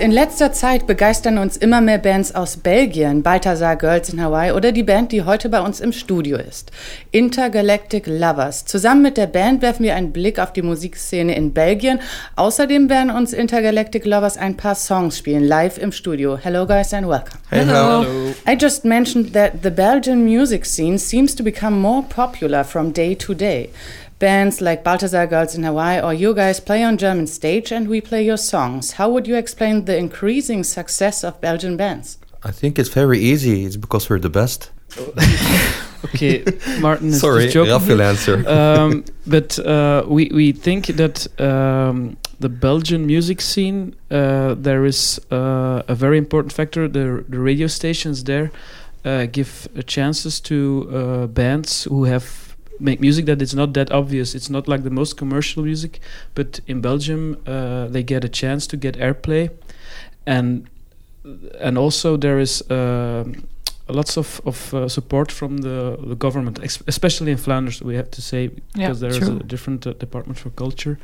In letzter Zeit begeistern uns immer mehr Bands aus Belgien, Balthasar Girls in Hawaii oder die Band, die heute bei uns im Studio ist. Intergalactic Lovers. Zusammen mit der Band werfen wir einen Blick auf die Musikszene in Belgien. Außerdem werden uns Intergalactic Lovers ein paar Songs spielen, live im Studio. Hello guys and welcome. Hello. I just mentioned that the Belgian music scene seems to become more popular from day to day. Bands like Balthazar Girls in Hawaii or you guys play on German stage and we play your songs. How would you explain the increasing success of Belgian bands? I think it's very easy. It's because we're the best. okay, Martin is Sorry, just joking. Raphael answer. um, but uh, we we think that um, the Belgian music scene uh, there is uh, a very important factor. The the radio stations there uh, give uh, chances to uh, bands who have make music that it's not that obvious. It's not like the most commercial music, but in Belgium uh, they get a chance to get airplay, and and also there is. um lots of, of uh, support from the, the government, ex- especially in Flanders, we have to say, because there is true. a different uh, department for culture,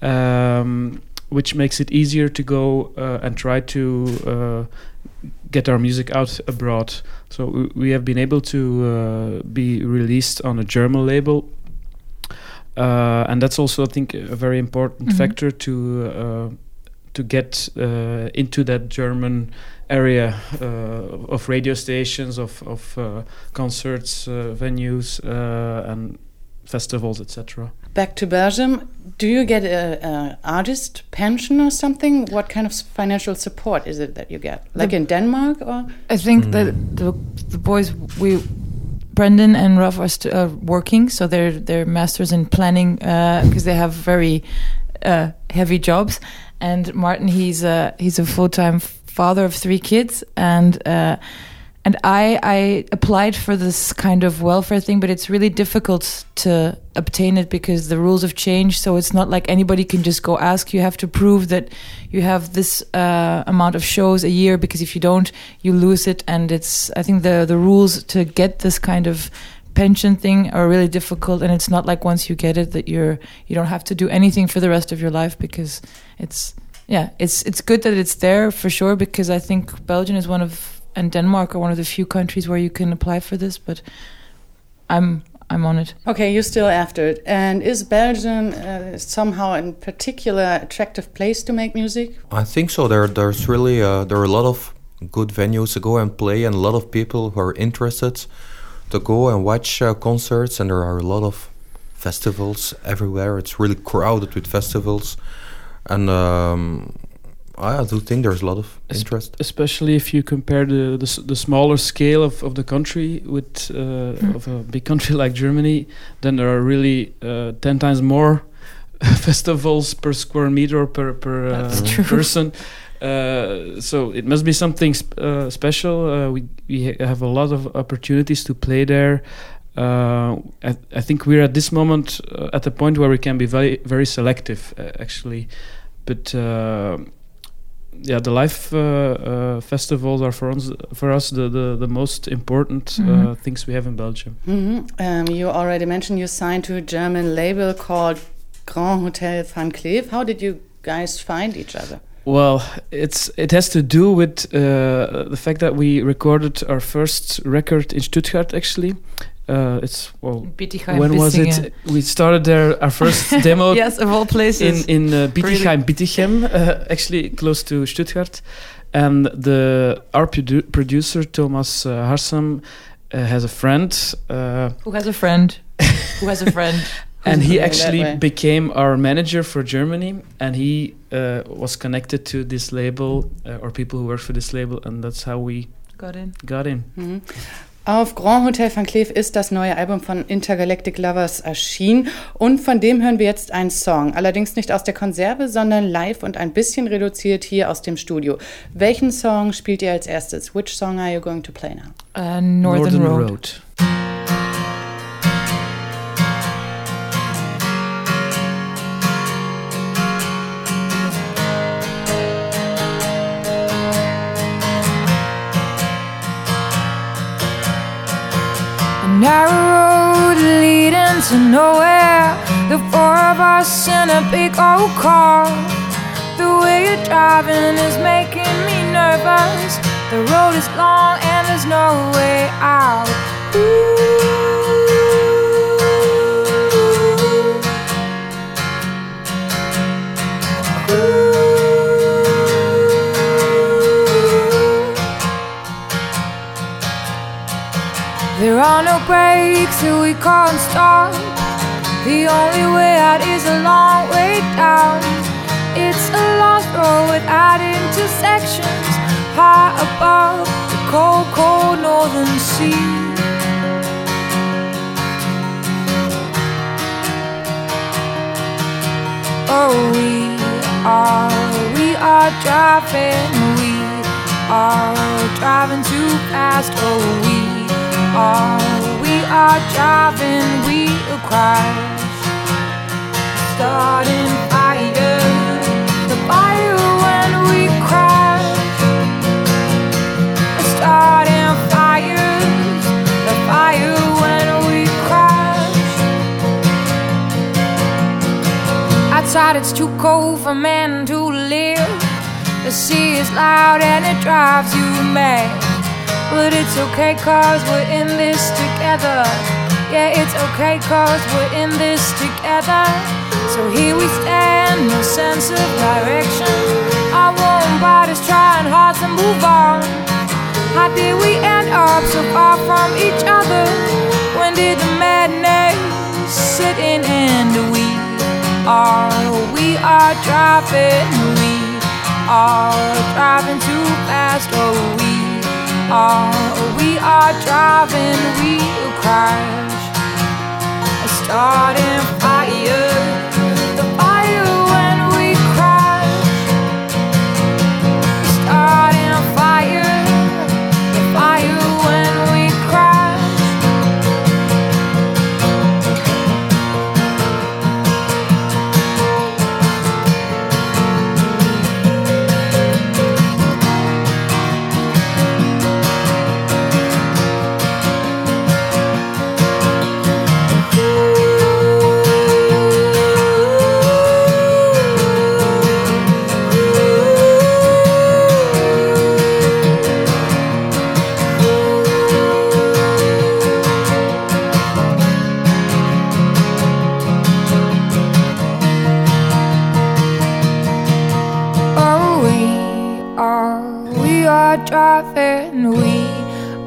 um, which makes it easier to go uh, and try to uh, get our music out abroad. So we, have been able to uh, be released on a German label. Uh, and that's also, I think, a very important Mhm. factor to uh, to get uh, into that German area uh, of radio stations, of of uh, concerts, uh, venues, uh, and festivals, etc. Back to Belgium, do you get a, a artist pension or something? What kind of financial support is it that you get? Like The- in Denmark or? I think that the the boys we Brendan and Raf are st- uh, working, so they're they're masters in planning because they have very uh, heavy jobs. And Martin, he's a he's a full time father of three kids, and uh, and I I applied for this kind of welfare thing, but it's really difficult to obtain it because the rules have changed. So it's not like anybody can just go ask. You have to prove that you have this uh, amount of shows a year because if you don't, you lose it. And it's I think the the rules to get this kind of pension thing are really difficult and it's not like once you get it that you're you don't have to do anything for the rest of your life because it's yeah it's it's good that it's there for sure because I think Belgium is one of and Denmark are one of the few countries where you can apply for this but I'm I'm on it Okay, you're still after it. And is Belgium uh, somehow a particular attractive place to make music? I think so. There, there's really uh, there are a lot of good venues to go and play, and a lot of people who are interested to go and watch uh, concerts. And there are a lot of festivals everywhere. It's really crowded with festivals, and um, I do think there's a lot of interest. Especially if you compare the the, the smaller scale of, of the country with uh, Hmm. of a big country like Germany, then there are really uh, ten times more festivals per square meter per per uh, person. Uh, so it must be something sp- uh, special. Uh, we we ha- have a lot of opportunities to play there. Uh, I, I think we're at this moment uh, at the point where we can be very very selective, uh, actually. But uh, yeah, the live uh, uh, festivals are for us for us the the, the most important uh, Mhm. things we have in Belgium. Mhm. Um, you already mentioned you signed to a German label called Grand Hotel Van Cleef. How did you guys find each other? Well, it's it has to do with uh, the fact that we recorded our first record in Stuttgart. Actually, uh, it's well, Bietigheim, when was it? We started there our first demo yes of all places in in uh, Bietigheim, Bietigheim, uh, actually close to Stuttgart, and the our produ- producer Thomas uh, Harsam uh, has a friend. Uh, who has a friend who has a friend and he actually became our manager for Germany, and he uh, was connected to this label uh, or people who work for this label, and that's how we got in got in. Mhm. Auf Grand Hotel Van Cleef ist das neue Album von Intergalactic Lovers erschienen und von dem hören wir jetzt einen Song. Allerdings nicht aus der Konserve, sondern live und ein bisschen reduziert hier aus dem Studio. Welchen Song spielt ihr als erstes? Which song are you going to play now? uh, Northern, Road. A narrow road leading to nowhere. The four of us in a big old car. The way you're driving is making me nervous. The road is long and there's no way out. There are no breaks that we can't stop. The only way out is a long way down. It's a lost road without intersections, high above the cold, cold northern sea. Oh, we are, we are driving, we are driving too fast. Oh, are driving, we'll crash. Starting fire, the fire when we crash. Starting fires, the fire when we crash. Outside it's too cold for men to live. The sea is loud and it drives you mad. But it's okay cause we're in this together. Yeah, it's okay cause we're in this together. So here we stand, no sense of direction. Our warm bodies trying hard to move on. How did we end up so far from each other? When did the madness sit in and we are, we are driving, we are driving too fast, oh are, we are driving, we'll crash. Starting fire,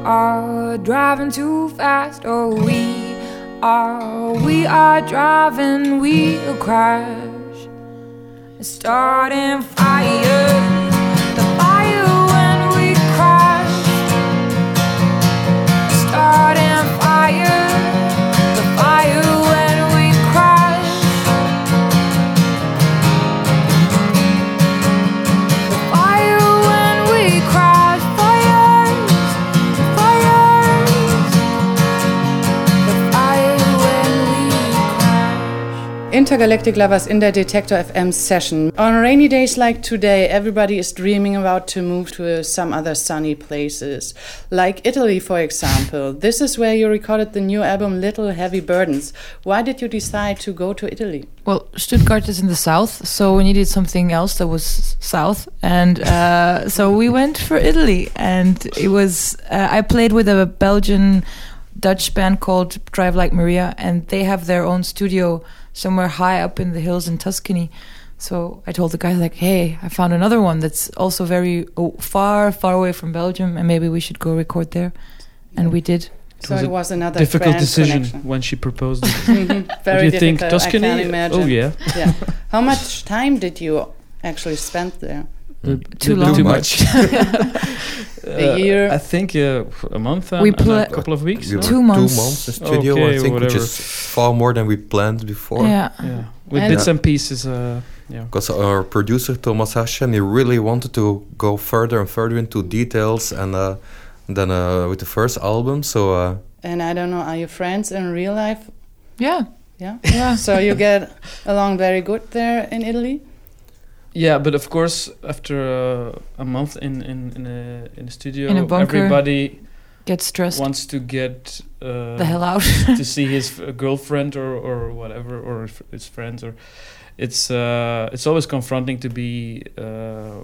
are driving too fast. Oh, we are, we are driving, we'll crash. Starting fire, Intergalactic Lovers in der Detektor FM session. On rainy days like today, everybody is dreaming about to move to some other sunny places, like Italy, for example. this is where you recorded the new album Little Heavy Burdens. Why did you decide to go to Italy? Well, Stuttgart is in the south, so we needed something else that was south, and uh, so we went for Italy. And it was uh, I played with a Belgian Dutch band called Drive Like Maria, and they have their own studio somewhere high up in the hills in Tuscany. So I told the guy like, "Hey, I found another one that's also very oh, far, far away from Belgium, and maybe we should go record there." And we did. So was it was another Difficult decision connection. when she proposed it. Very do you think? difficult. Tuscany? I can imagine. Oh yeah. yeah. How much time did you actually spend there? Uh, Too long. Too Too much. A year? I think uh, a month and, We and a couple of weeks. We Two months. Two months in studio, Okay, I think, which is far more than we planned before. Yeah. Yeah, with And- bits and pieces. Uh, yeah. Because our producer Thomas Haschen, he really wanted to go further and further into details, and uh, then uh, with the first album, so uh, And I don't know, are you friends in real life? Yeah. Yeah. Yeah. So you get along very good there in Italy? Yeah, but of course, after uh, a month in in in a in a studio, In a bunker. everybody Get stressed. wants to get uh, the hell out. to see his f- girlfriend or, or whatever or f- his friends or it's uh, it's always confronting to be uh,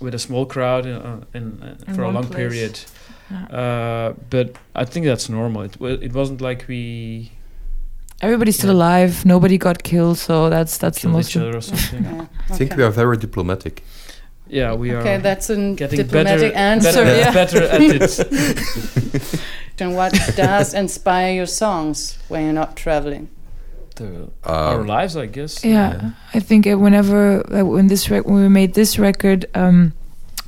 with a small crowd in, uh, in, uh, In for a long place. period. Yeah. Uh, but I think that's normal. It it wasn't like we Everybody's still Yeah. alive. Nobody got killed, so that's that's the most. each other or something. Yeah, I think we are very diplomatic. yeah, we are Okay, that's a getting diplomatic better, answer. better, yeah. better at it. And what does inspire your songs when you're not traveling? The- Um, our lives, I guess. Yeah, I think uh, whenever uh, when this rec- when we made this record, um,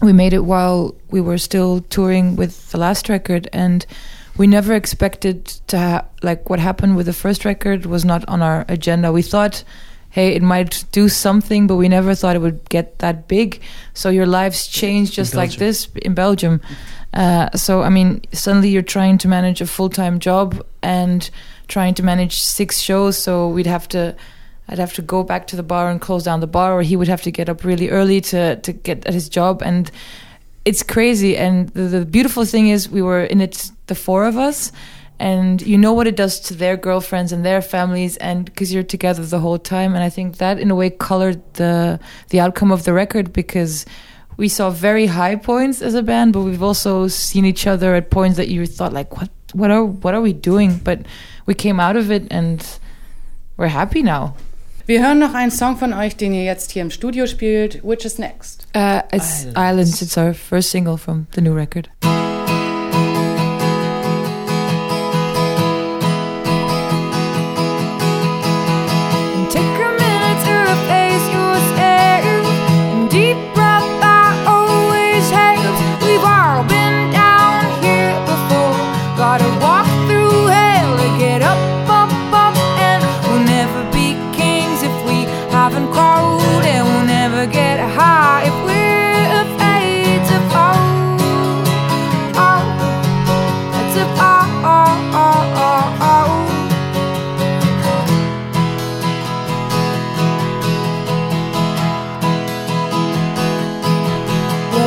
we made it while we were still touring with the last record, and we never expected to ha- like what happened with the first record was not on our agenda. We thought, hey, it might do something, but we never thought it would get that big. So your lives change just like this in Belgium. Uh, so I mean, suddenly you're trying to manage a full time job and trying to manage six shows. So we'd have to, I'd have to go back to the bar and close down the bar, or he would have to get up really early to to get at his job, and it's crazy. And the, the beautiful thing is, we were in it, the four of us. And you know what it does to their girlfriends and their families, and because you're together the whole time. And I think that, in a way, colored the the outcome of the record because we saw very high points as a band, but we've also seen each other at points that you thought like, what, what are, what are we doing? But we came out of it and we're happy now. Wir hören noch einen Song von euch, den ihr jetzt hier im Studio spielt. Which is next? Uh, it's Islands. Islands. It's our first single from the new record.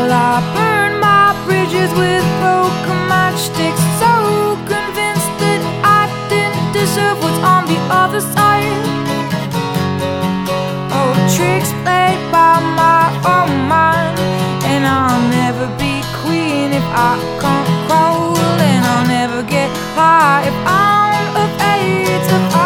Well, I burn my bridges with broken matchsticks. So convinced that I didn't deserve what's on the other side. Oh, tricks played by my own mind. And I'll never be queen if I can't crawl. And I'll never get high if I'm afraid to fall. Oh,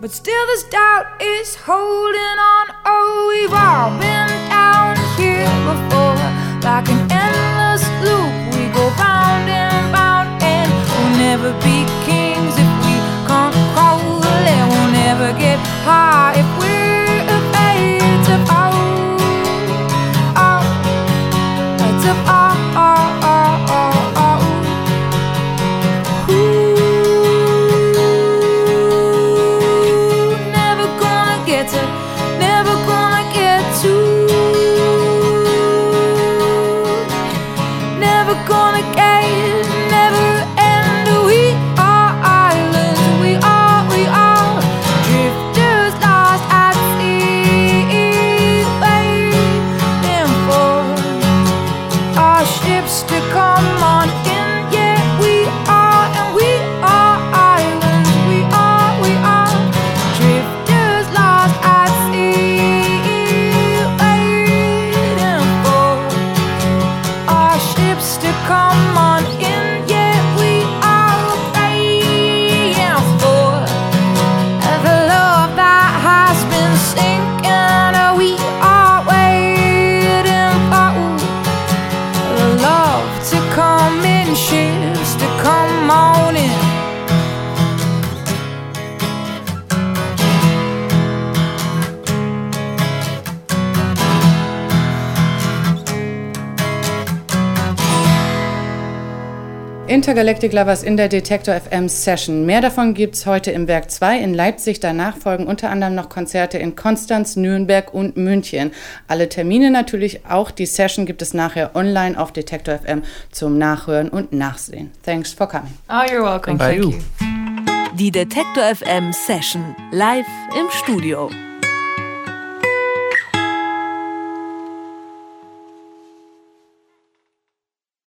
but still this doubt is holding on. Oh, we've all been down here before, like an endless loop. We go round and round, and we'll never be Intergalactic Lovers in der Detektor FM Session. Mehr davon gibt es heute im Werk 2 in Leipzig. Danach folgen unter anderem noch Konzerte in Konstanz, Nürnberg und München. Alle Termine natürlich, auch die Session gibt es nachher online auf Detektor FM zum Nachhören und Nachsehen. Thanks for coming. Oh, you're welcome. Thank Thank you. you. Die Detektor FM Session live im Studio.